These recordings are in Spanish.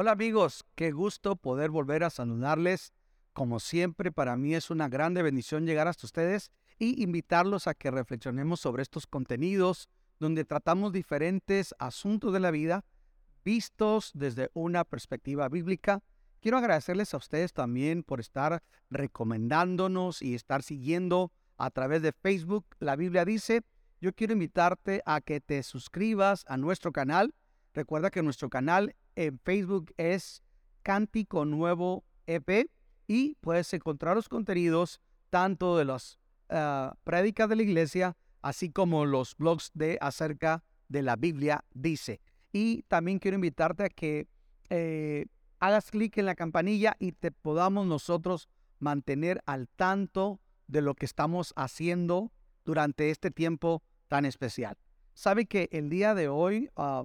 Hola amigos, qué gusto poder volver a saludarles. Como siempre, para mí es una grande bendición llegar hasta ustedes y invitarlos a que reflexionemos sobre estos contenidos donde tratamos diferentes asuntos de la vida vistos desde una perspectiva bíblica. Quiero agradecerles a ustedes también por estar recomendándonos y estar siguiendo a través de Facebook. La Biblia dice, yo quiero invitarte a que te suscribas a nuestro canal. Recuerda que nuestro canal en Facebook es Cántico Nuevo EP y puedes encontrar los contenidos tanto de las uh, prédicas de la iglesia, así como los blogs de acerca de la Biblia dice. Y también quiero invitarte a que eh, hagas clic en la campanilla y te podamos nosotros mantener al tanto de lo que estamos haciendo durante este tiempo tan especial. Sabe que el día de hoy uh,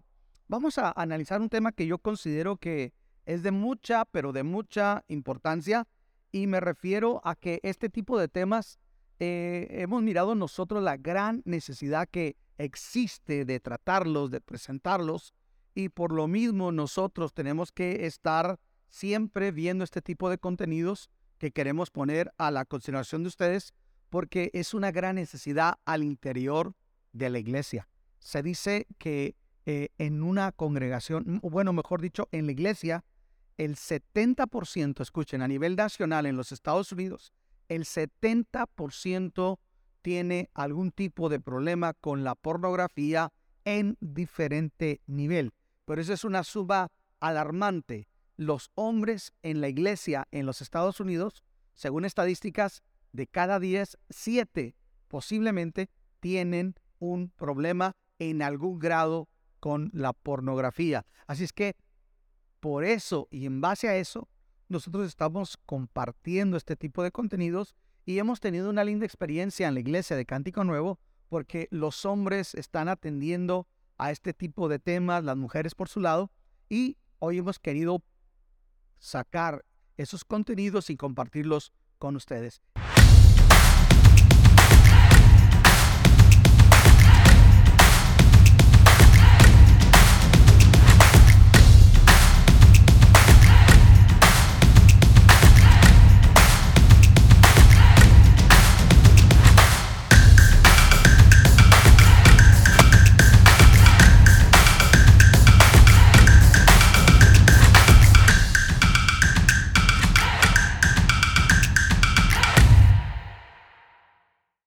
vamos a analizar un tema que yo considero que es de mucha, pero de mucha importancia, y me refiero a que este tipo de temas eh, hemos mirado nosotros la gran necesidad que existe de tratarlos, de presentarlos, y por lo mismo nosotros tenemos que estar siempre viendo este tipo de contenidos que queremos poner a la consideración de ustedes, porque es una gran necesidad al interior de la iglesia. Se dice que eh, en una congregación, bueno, mejor dicho, en la iglesia, el 70%, escuchen, a nivel nacional en los Estados Unidos, el 70% tiene algún tipo de problema con la pornografía en diferente nivel. Pero eso es una suba alarmante. Los hombres en la iglesia en los Estados Unidos, según estadísticas, de cada 10, 7 posiblemente tienen un problema en algún grado con la pornografía. Así es que por eso y en base a eso, nosotros estamos compartiendo este tipo de contenidos y hemos tenido una linda experiencia en la iglesia de Cántico Nuevo porque los hombres están atendiendo a este tipo de temas, las mujeres por su lado, y hoy hemos querido sacar esos contenidos y compartirlos con ustedes.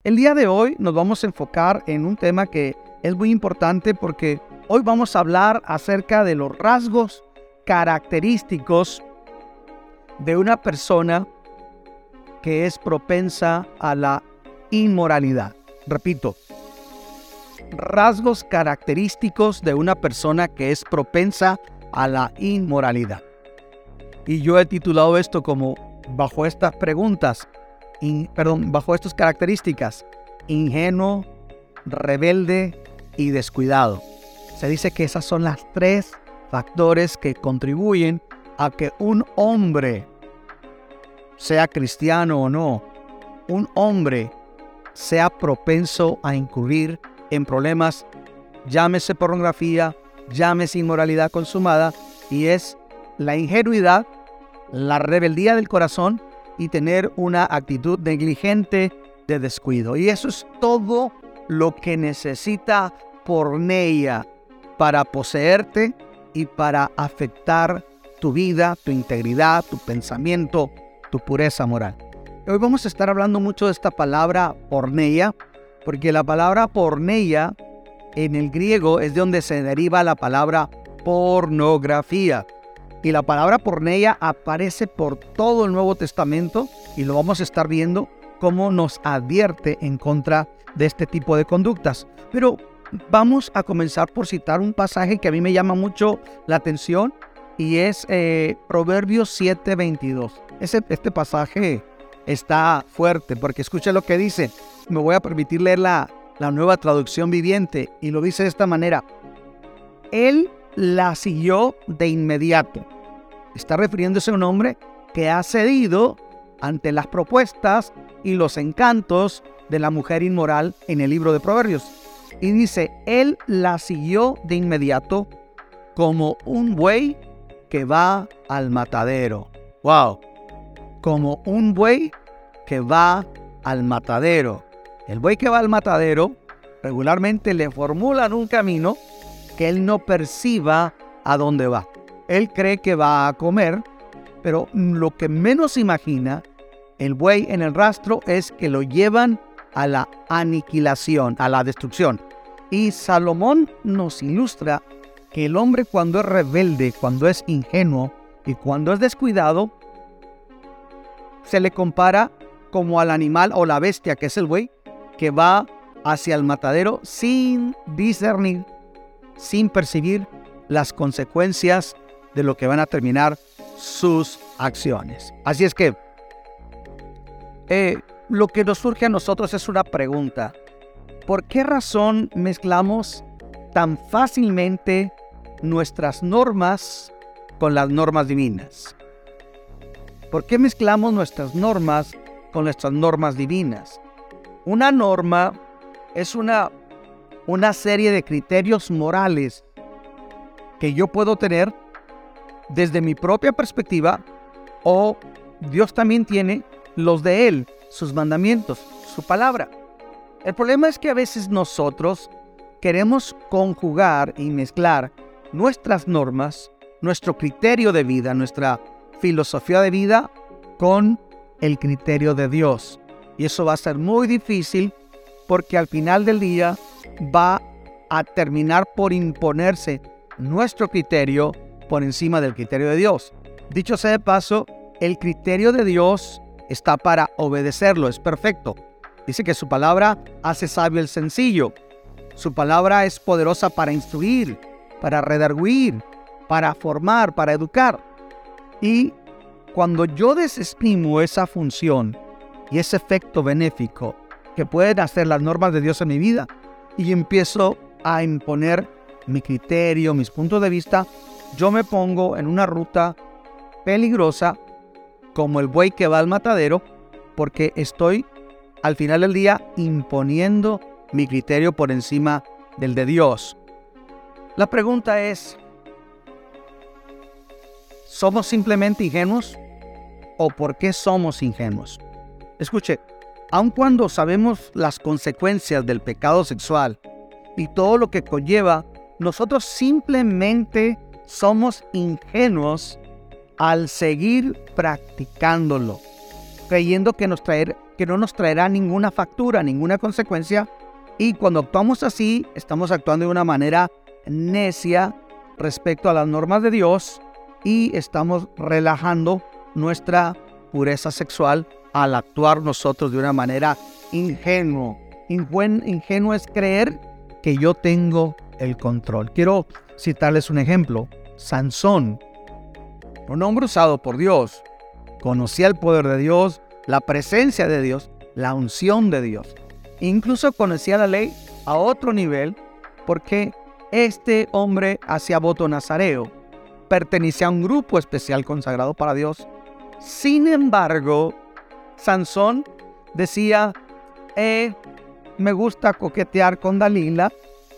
El día de hoy nos vamos a enfocar en un tema que es muy importante porque hoy vamos a hablar acerca de los rasgos característicos de una persona que es propensa a la inmoralidad. Repito, rasgos característicos de una persona que es propensa a la inmoralidad. Y yo he titulado esto como bajo estas preguntas, perdón, bajo estas características, ingenuo, rebelde y descuidado. Se dice que esas son las tres factores que contribuyen a que un hombre, sea cristiano o no, un hombre sea propenso a incurrir en problemas, llámese pornografía, llámese inmoralidad consumada, y es la ingenuidad, la rebeldía del corazón y tener una actitud negligente de descuido. Y eso es todo lo que necesita porneia para poseerte y para afectar tu vida, tu integridad, tu pensamiento, tu pureza moral. Hoy vamos a estar hablando mucho de esta palabra porneia, porque la palabra porneia en el griego es de donde se deriva la palabra pornografía. Y la palabra porneia aparece por todo el Nuevo Testamento y lo vamos a estar viendo cómo nos advierte en contra de este tipo de conductas. Pero vamos a comenzar por citar un pasaje que a mí me llama mucho la atención y es eh, Proverbios 7:22. este pasaje está fuerte porque escucha lo que dice. Me voy a permitir leer la, la nueva traducción viviente y lo dice de esta manera. Él la siguió de inmediato. Está refiriéndose a un hombre que ha cedido ante las propuestas y los encantos de la mujer inmoral en el libro de Proverbios. Y dice, él la siguió de inmediato como un buey que va al matadero. ¡Wow! Como un buey que va al matadero. El buey que va al matadero regularmente le formulan un camino que él no perciba a dónde va. Él cree que va a comer, pero lo que menos imagina el buey en el rastro es que lo llevan a la aniquilación, a la destrucción. Y Salomón nos ilustra que el hombre cuando es rebelde, cuando es ingenuo y cuando es descuidado, se le compara como al animal o la bestia que es el buey, que va hacia el matadero sin discernir, sin percibir las consecuencias de lo que van a terminar sus acciones. Así es que eh, lo que nos surge a nosotros es una pregunta. ¿Por qué razón mezclamos tan fácilmente nuestras normas con las normas divinas? ¿Por qué mezclamos nuestras normas con nuestras normas divinas? Una norma es una, una serie de criterios morales que yo puedo tener desde mi propia perspectiva o Dios también tiene los de Él, sus mandamientos, su palabra. El problema es que a veces nosotros queremos conjugar y mezclar nuestras normas, nuestro criterio de vida, nuestra filosofía de vida con el criterio de Dios. Y eso va a ser muy difícil porque al final del día va a terminar por imponerse nuestro criterio por encima del criterio de Dios. Dicho sea de paso, el criterio de Dios está para obedecerlo, es perfecto. Dice que su palabra hace sabio el sencillo. Su palabra es poderosa para instruir, para redarguir, para formar, para educar. Y cuando yo desestimo esa función y ese efecto benéfico que pueden hacer las normas de Dios en mi vida y empiezo a imponer mi criterio, mis puntos de vista, yo me pongo en una ruta peligrosa como el buey que va al matadero, porque estoy al final del día imponiendo mi criterio por encima del de Dios. La pregunta es, ¿somos simplemente ingenuos o por qué somos ingenuos? Escuche, aun cuando sabemos las consecuencias del pecado sexual y todo lo que conlleva, nosotros simplemente somos ingenuos al seguir practicándolo, creyendo que, nos traer, que no nos traerá ninguna factura, ninguna consecuencia. Y cuando actuamos así, estamos actuando de una manera necia respecto a las normas de Dios y estamos relajando nuestra pureza sexual al actuar nosotros de una manera ingenuo. Ingenuo es creer que yo tengo el control. Quiero citarles un ejemplo. Sansón un hombre usado por Dios, conocía el poder de Dios, la presencia de Dios, la unción de Dios. Incluso conocía la ley a otro nivel porque este hombre hacía voto nazareo, pertenecía a un grupo especial consagrado para Dios. Sin embargo, Sansón decía, eh, me gusta coquetear con Dalila,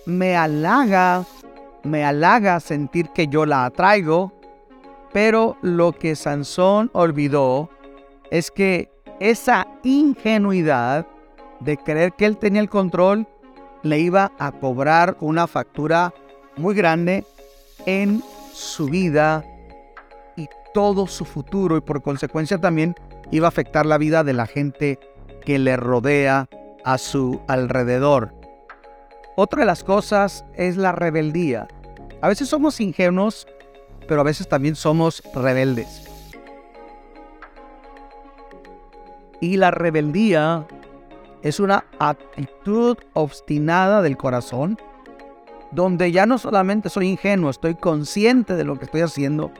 me halaga, me halaga sentir que yo la atraigo, pero lo que Sansón olvidó es que esa ingenuidad de creer que él tenía el control le iba a cobrar una factura muy grande en su vida y todo su futuro y por consecuencia también iba a afectar la vida de la gente que le rodea a su alrededor. Otra de las cosas es la rebeldía. A veces somos ingenuos pero a veces también somos rebeldes. Y la rebeldía es una actitud obstinada del corazón, donde ya no solamente soy ingenuo, estoy consciente de lo que estoy haciendo,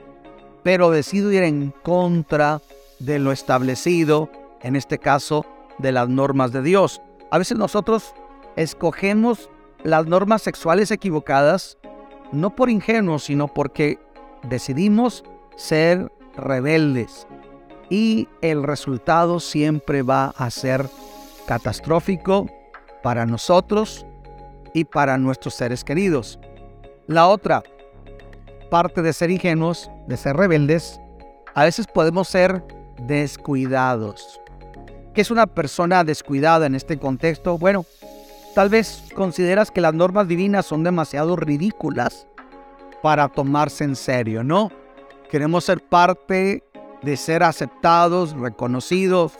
pero decido ir en contra de lo establecido, en este caso, de las normas de Dios. A veces nosotros escogemos las normas sexuales equivocadas, no por ingenuos, sino porque decidimos ser rebeldes y el resultado siempre va a ser catastrófico para nosotros y para nuestros seres queridos. La otra, aparte de ser ingenuos, de ser rebeldes, a veces podemos ser descuidados. ¿Qué es una persona descuidada en este contexto? Bueno, tal vez consideras que las normas divinas son demasiado ridículas para tomarse en serio, ¿no? Queremos ser parte de ser aceptados, reconocidos.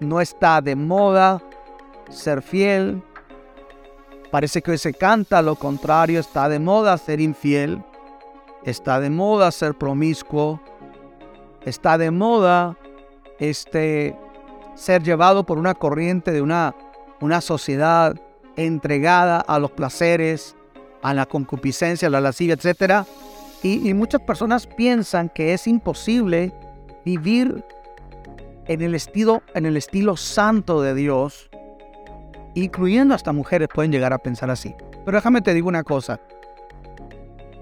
No está de moda ser fiel. Parece que hoy se canta lo contrario, está de moda ser infiel. Está de moda ser promiscuo. Está de moda este ser llevado por una corriente de una, una sociedad entregada a los placeres, a la concupiscencia, a la lascivia, etc. Y, y muchas personas piensan que es imposible vivir en el estilo, en el estilo santo de Dios, incluyendo hasta mujeres pueden llegar a pensar así. Pero déjame te digo una cosa.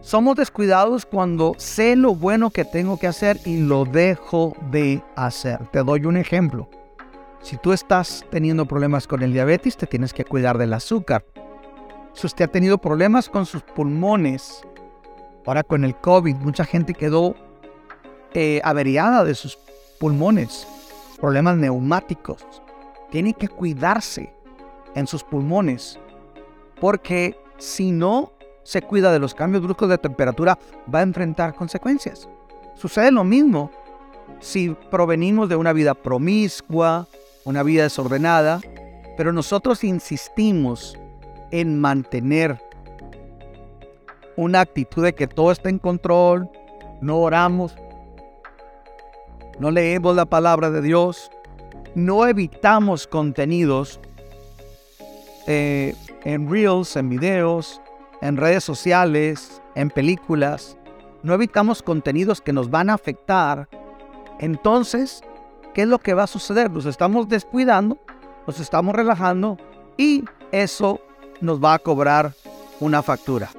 Somos descuidados cuando sé lo bueno que tengo que hacer y lo dejo de hacer. Te doy un ejemplo. Si tú estás teniendo problemas con el diabetes, te tienes que cuidar del azúcar. Si usted ha tenido problemas con sus pulmones, ahora con el COVID, mucha gente quedó eh, averiada de sus pulmones, problemas neumáticos. Tiene que cuidarse en sus pulmones, porque si no se cuida de los cambios bruscos de temperatura, va a enfrentar consecuencias. Sucede lo mismo si provenimos de una vida promiscua, una vida desordenada, pero nosotros insistimos en mantener una actitud de que todo está en control, no oramos, no leemos la palabra de Dios, no evitamos contenidos eh, en reels, en videos, en redes sociales, en películas, no evitamos contenidos que nos van a afectar, entonces ¿qué es lo que va a suceder? Nos estamos descuidando, nos estamos relajando y eso nos va a cobrar una factura.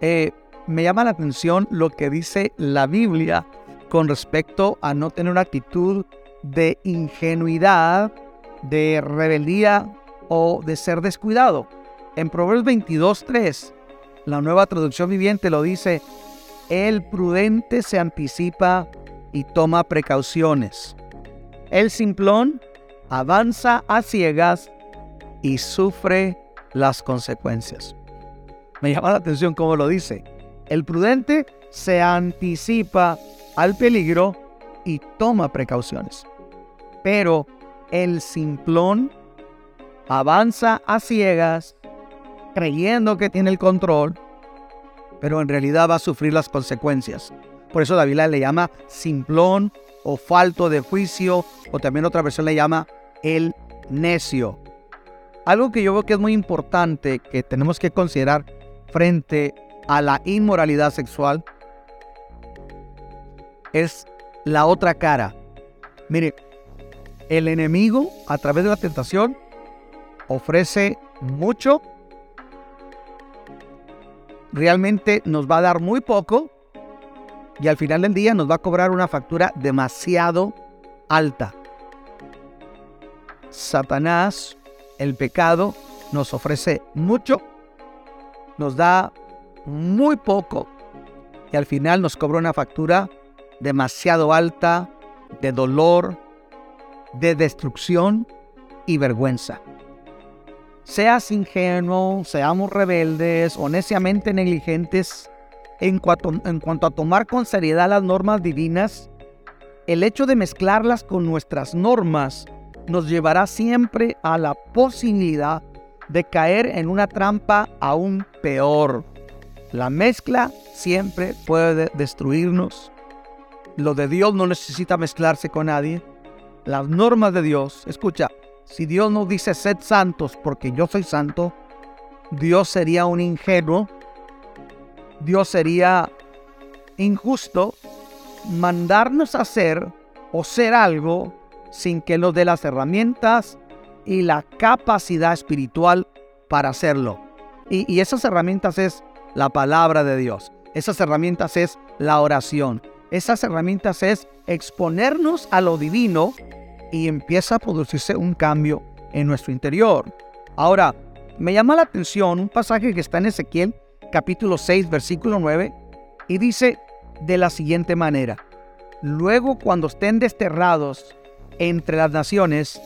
Eh, me llama la atención lo que dice la Biblia con respecto a no tener una actitud de ingenuidad, de rebeldía o de ser descuidado. En Proverbios 22.3, la nueva traducción viviente lo dice, el prudente se anticipa y toma precauciones. El simplón avanza a ciegas y sufre las consecuencias. Me llama la atención cómo lo dice. El prudente se anticipa al peligro y toma precauciones. Pero el simplón avanza a ciegas creyendo que tiene el control, pero en realidad va a sufrir las consecuencias. Por eso David le llama simplón o falto de juicio, o también otra versión le llama el necio. Algo que yo veo que es muy importante que tenemos que considerar frente a la inmoralidad sexual es la otra cara. Mire, el enemigo a través de la tentación ofrece mucho, realmente nos va a dar muy poco y al final del día nos va a cobrar una factura demasiado alta. Satanás, el pecado, nos ofrece mucho, nos da muy poco y al final nos cobra una factura demasiado alta de dolor, de destrucción y vergüenza. Seas ingenuo, seamos rebeldes o neciamente negligentes, en cuanto, a tomar con seriedad las normas divinas, el hecho de mezclarlas con nuestras normas nos llevará siempre a la posibilidad de caer en una trampa aún peor. La mezcla siempre puede destruirnos. Lo de Dios no necesita mezclarse con nadie. Las normas de Dios, escucha, si Dios nos dice sed santos porque yo soy santo, Dios sería un ingenuo Dios sería injusto mandarnos a hacer o ser algo sin que nos dé las herramientas y la capacidad espiritual para hacerlo. Y, esas herramientas es la palabra de Dios. Esas herramientas es la oración. Esas herramientas es exponernos a lo divino y empieza a producirse un cambio en nuestro interior. Ahora, me llama la atención un pasaje que está en Ezequiel capítulo 6, versículo 9, Y dice de la siguiente manera, luego cuando estén desterrados entre las naciones,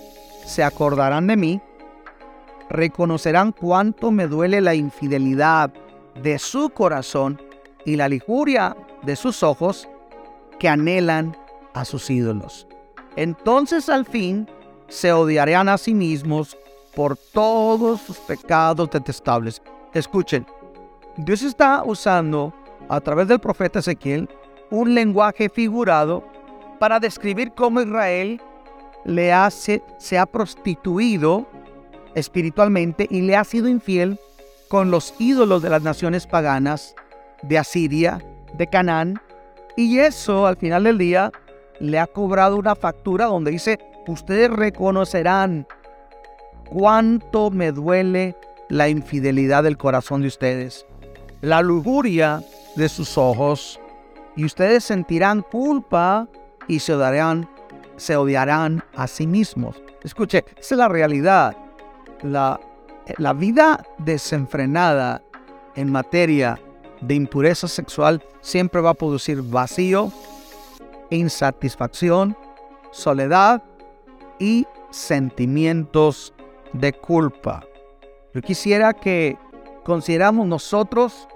se acordarán de mí, reconocerán cuánto me duele la infidelidad de su corazón y la lijuria de sus ojos que anhelan a sus ídolos. Entonces al fin se odiarán a sí mismos por todos sus pecados detestables. Escuchen, Dios está usando a través del profeta Ezequiel un lenguaje figurado para describir cómo Israel le hace, se ha prostituido espiritualmente y le ha sido infiel con los ídolos de las naciones paganas de Asiria, de Canaán, y eso al final del día le ha cobrado una factura donde dice, ustedes reconocerán cuánto me duele la infidelidad del corazón de ustedes, la lujuria de sus ojos, y ustedes sentirán culpa y se odiarán, se odiarán a sí mismos. Escuche, esa es la realidad. La, la vida desenfrenada en materia de impureza sexual siempre va a producir vacío, insatisfacción, soledad y sentimientos de culpa. Yo quisiera que consideramos nosotros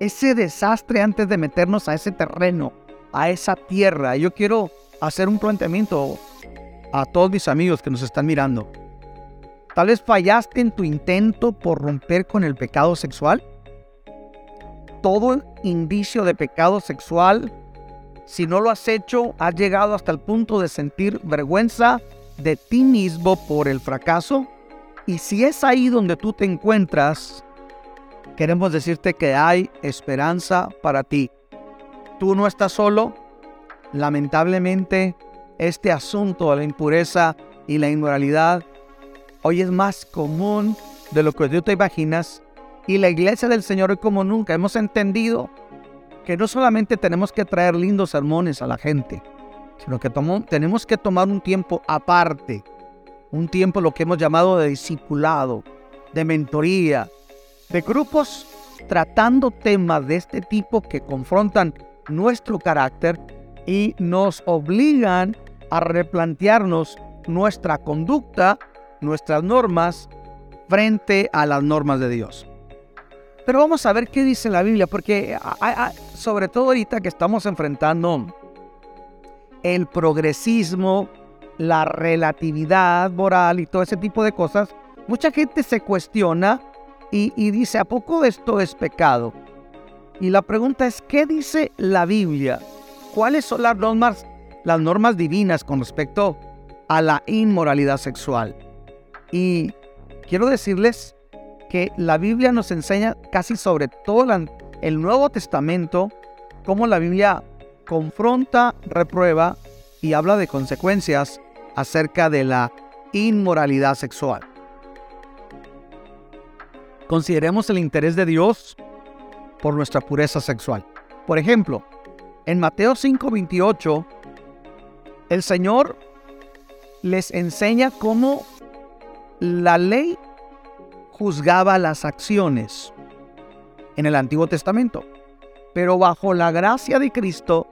ese desastre antes de meternos a ese terreno, a esa tierra. Yo quiero hacer un planteamiento a todos mis amigos que nos están mirando. Tal vez fallaste en tu intento por romper con el pecado sexual. Todo indicio de pecado sexual, si no lo has hecho, has llegado hasta el punto de sentir vergüenza de ti mismo por el fracaso. Y si es ahí donde tú te encuentras, queremos decirte que hay esperanza para ti. Tú no estás solo. Lamentablemente, este asunto de la impureza y la inmoralidad hoy es más común de lo que tú te imaginas. Y la iglesia del Señor hoy como nunca hemos entendido que no solamente tenemos que traer lindos sermones a la gente, sino que tenemos que tomar un tiempo aparte un tiempo lo que hemos llamado de discipulado, de mentoría, de grupos tratando temas de este tipo que confrontan nuestro carácter y nos obligan a replantearnos nuestra conducta, nuestras normas frente a las normas de Dios. Pero vamos a ver qué dice la Biblia, porque sobre todo ahorita que estamos enfrentando el progresismo, la relatividad moral y todo ese tipo de cosas, mucha gente se cuestiona y, dice, ¿a poco esto es pecado? Y la pregunta es, ¿qué dice la Biblia? ¿Cuáles son las normas, las normas divinas con respecto a la inmoralidad sexual? Y quiero decirles que la Biblia nos enseña casi sobre todo el Nuevo Testamento cómo la Biblia confronta, reprueba y habla de consecuencias acerca de la inmoralidad sexual. Consideremos el interés de Dios por nuestra pureza sexual. Por ejemplo, en Mateo 5:28, el Señor les enseña cómo la ley juzgaba las acciones en el Antiguo Testamento. Pero bajo la gracia de Cristo,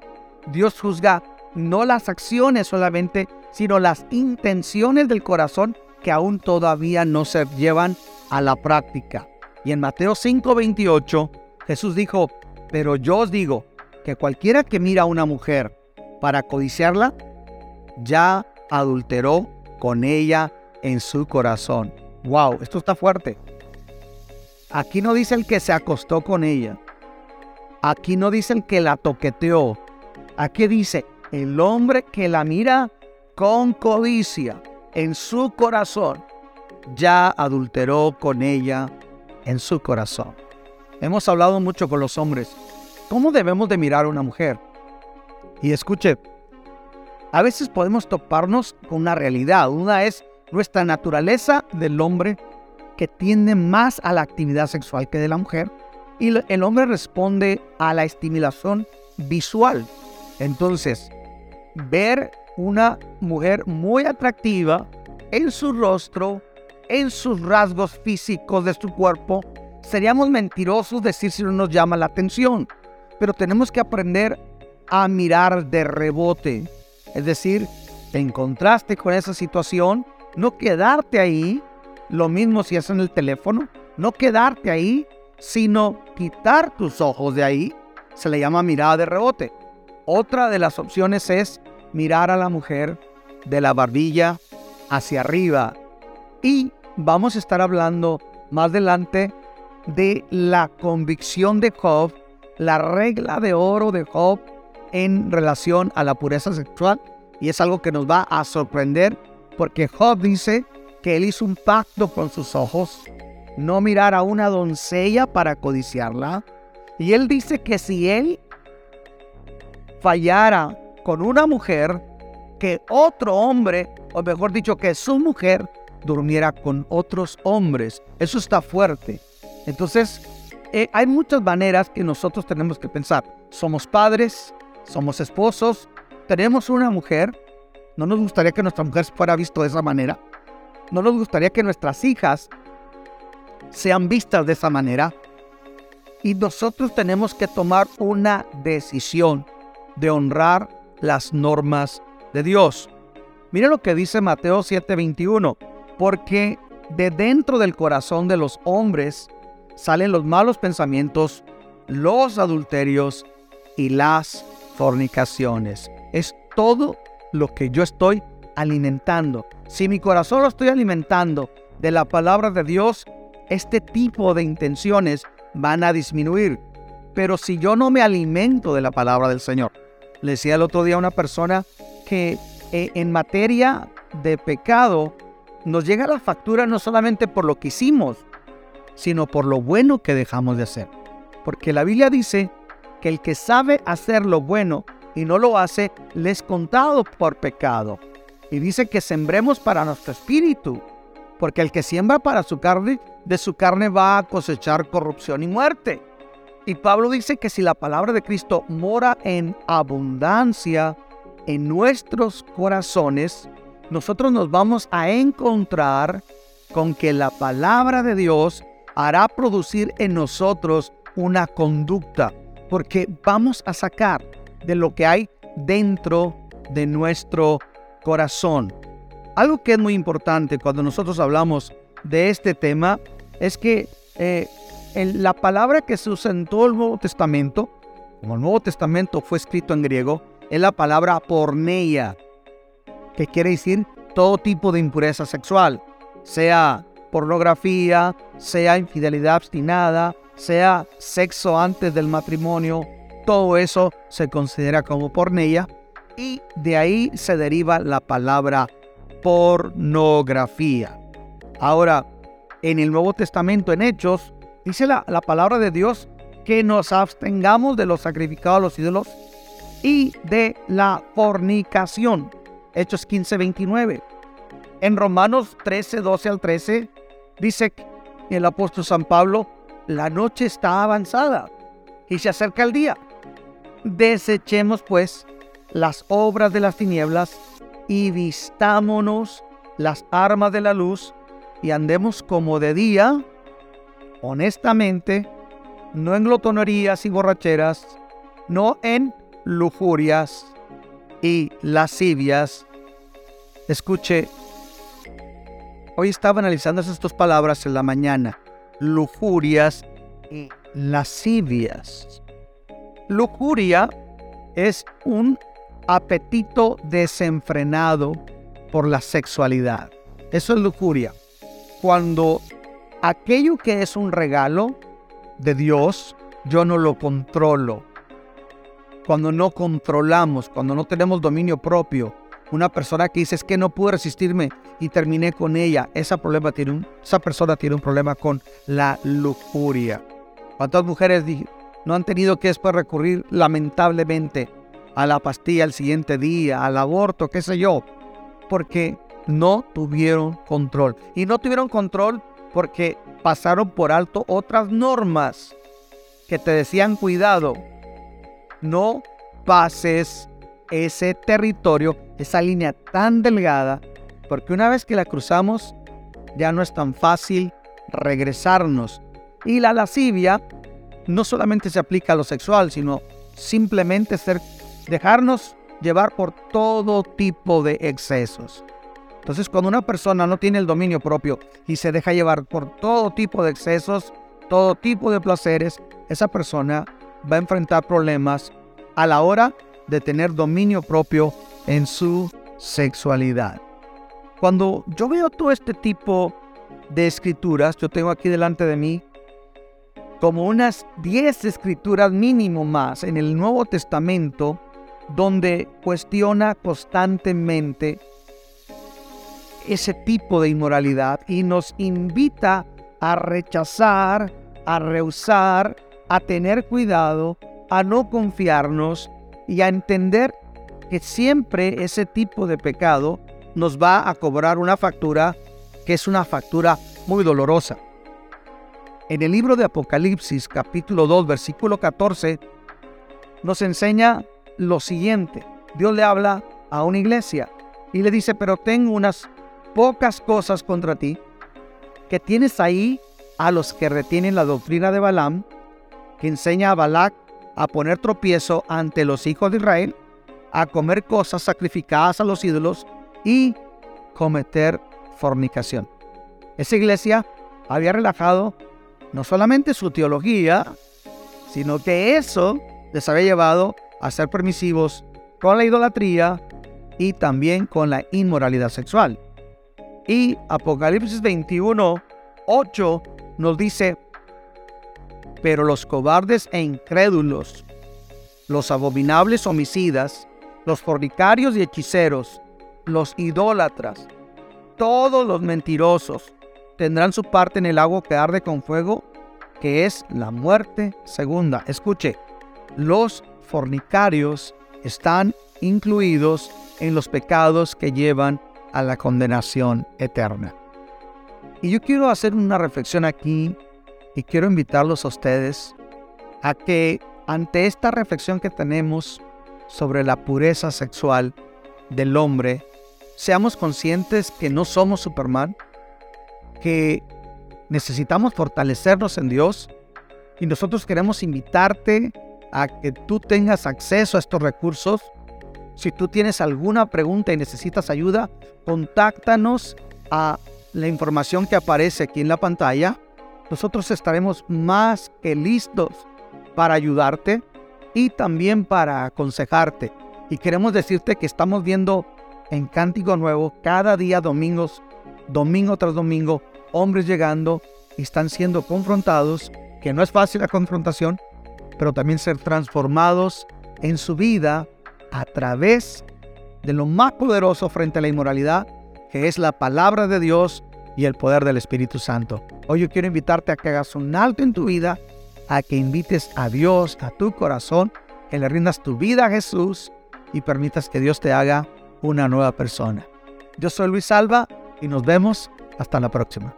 Dios juzga no las acciones solamente, sino las intenciones del corazón que aún todavía no se llevan a la práctica. Y en Mateo 5:28 Jesús dijo, pero yo os digo que cualquiera que mira a una mujer para codiciarla, ya adulteró con ella en su corazón. Wow, esto está fuerte. Aquí no dice el que se acostó con ella. Aquí no dice el que la toqueteó. Aquí dice el hombre que la mira con codicia en su corazón, ya adulteró con ella en su corazón. Hemos hablado mucho con los hombres. ¿Cómo debemos de mirar a una mujer? Y escuche, a veces podemos toparnos con una realidad. Una es nuestra naturaleza del hombre que tiende más a la actividad sexual que de la mujer. Y el hombre responde a la estimulación visual. Entonces, ver una mujer muy atractiva en su rostro, en sus rasgos físicos de su cuerpo, seríamos mentirosos decir si no nos llama la atención. pero tenemos que aprender a mirar de rebote. Es decir, te encontraste con esa situación, no quedarte ahí, lo mismo si es en el teléfono, no quedarte ahí, sino quitar tus ojos de ahí, se le llama mirada de rebote. Otra de las opciones es mirar a la mujer de la barbilla hacia arriba. Y vamos a estar hablando más adelante de la convicción de Job, la regla de oro de Job en relación a la pureza sexual. Y es algo que nos va a sorprender porque Job dice que él hizo un pacto con sus ojos, no mirar a una doncella para codiciarla. Y él dice que si él fallara con una mujer, que otro hombre, o mejor dicho, que su mujer durmiera con otros hombres. Eso está fuerte. Entonces, eh, hay muchas maneras que nosotros tenemos que pensar. Somos padres, somos esposos, tenemos una mujer. No nos gustaría que nuestra mujer fuera visto de esa manera. No nos gustaría que nuestras hijas sean vistas de esa manera. Y nosotros tenemos que tomar una decisión de honrar las normas de Dios. Mire lo que dice Mateo 7:21, porque de dentro del corazón de los hombres salen los malos pensamientos, los adulterios y las fornicaciones. Es todo lo que yo estoy alimentando. Si mi corazón lo estoy alimentando de la palabra de Dios, este tipo de intenciones van a disminuir. Pero si yo no me alimento de la palabra del Señor, le decía el otro día a una persona que eh, en materia de pecado nos llega la factura no solamente por lo que hicimos, sino por lo bueno que dejamos de hacer. Porque la Biblia dice que el que sabe hacer lo bueno y no lo hace, le es contado por pecado. Y dice que sembremos para nuestro espíritu, porque el que siembra para su carne, de su carne va a cosechar corrupción y muerte. Y Pablo dice que si la palabra de Cristo mora en abundancia en nuestros corazones, nosotros nos vamos a encontrar con que la palabra de Dios hará producir en nosotros una conducta, porque vamos a sacar de lo que hay dentro de nuestro corazón. Algo que es muy importante cuando nosotros hablamos de este tema es que eh, la palabra que se usa en todo el Nuevo Testamento, como el Nuevo Testamento fue escrito en griego, es la palabra porneia, que quiere decir todo tipo de impureza sexual, sea pornografía, sea infidelidad obstinada, sea sexo antes del matrimonio, todo eso se considera como porneia y de ahí se deriva la palabra pornografía. Ahora, en el Nuevo Testamento, en Hechos, Dice la, palabra de Dios que nos abstengamos de los sacrificados a los ídolos y de la fornicación. Hechos 15, 29. En Romanos 13, 12 al 13 dice el apóstol San Pablo, la noche está avanzada y se acerca el día. Desechemos pues las obras de las tinieblas y vistámonos las armas de la luz y andemos como de día honestamente, no en glotonerías y borracheras, no en lujurias y lascivias. Escuche, hoy estaba analizando estas palabras en la mañana, lujurias y lascivias. Lujuria es un apetito desenfrenado por la sexualidad. Eso es lujuria. Cuando aquello que es un regalo de Dios, yo no lo controlo. Cuando no controlamos, cuando no tenemos dominio propio, una persona que dice es que no pude resistirme y terminé con ella, esa, problema tiene esa persona tiene un problema con la lujuria. ¿Cuántas mujeres no han tenido que después recurrir lamentablemente a la pastilla el siguiente día, al aborto, qué sé yo? Porque no tuvieron control. Y no tuvieron control porque pasaron por alto otras normas que te decían cuidado, no pases ese territorio, esa línea tan delgada, porque una vez que la cruzamos ya no es tan fácil regresarnos. Y la lascivia no solamente se aplica a lo sexual, sino simplemente ser, dejarnos llevar por todo tipo de excesos. Entonces, cuando una persona no tiene el dominio propio y se deja llevar por todo tipo de excesos, todo tipo de placeres, esa persona va a enfrentar problemas a la hora de tener dominio propio en su sexualidad. Cuando yo veo todo este tipo de escrituras, yo tengo aquí delante de mí como unas 10 escrituras mínimo más en el Nuevo Testamento donde cuestiona constantemente ese tipo de inmoralidad y nos invita a rechazar, a rehusar, a tener cuidado, a no confiarnos y a entender que siempre ese tipo de pecado nos va a cobrar una factura que es una factura muy dolorosa. En el libro de Apocalipsis capítulo 2 versículo 14 nos enseña lo siguiente. Dios le habla a una iglesia y le dice, pero tengo unas pocas cosas contra ti, que tienes ahí a los que retienen la doctrina de Balaam, que enseña a Balac a poner tropiezo ante los hijos de Israel, a comer cosas sacrificadas a los ídolos y cometer fornicación. Esa iglesia había relajado no solamente su teología, sino que eso les había llevado a ser permisivos con la idolatría y también con la inmoralidad sexual. Y Apocalipsis 21, 8 nos dice, pero los cobardes e incrédulos, los abominables homicidas, los fornicarios y hechiceros, los idólatras, todos los mentirosos, tendrán su parte en el agua que arde con fuego, que es la muerte segunda. Escuche, los fornicarios están incluidos en los pecados que llevan a la condenación eterna. Y yo quiero hacer una reflexión aquí y quiero invitarlos a ustedes a que ante esta reflexión que tenemos sobre la pureza sexual del hombre, seamos conscientes que no somos Superman, que necesitamos fortalecernos en Dios y nosotros queremos invitarte a que tú tengas acceso a estos recursos. Si tú tienes alguna pregunta y necesitas ayuda, contáctanos a la información que aparece aquí en la pantalla. Nosotros estaremos más que listos para ayudarte y también para aconsejarte. Y queremos decirte que estamos viendo en Cántico Nuevo cada día domingos, domingo tras domingo, hombres llegando y están siendo confrontados, que no es fácil la confrontación, pero también ser transformados en su vida a través de lo más poderoso frente a la inmoralidad, que es la palabra de Dios y el poder del Espíritu Santo. Hoy yo quiero invitarte a que hagas un alto en tu vida, a que invites a Dios a tu corazón, que le rindas tu vida a Jesús y permitas que Dios te haga una nueva persona. Yo soy Luis Alba y nos vemos hasta la próxima.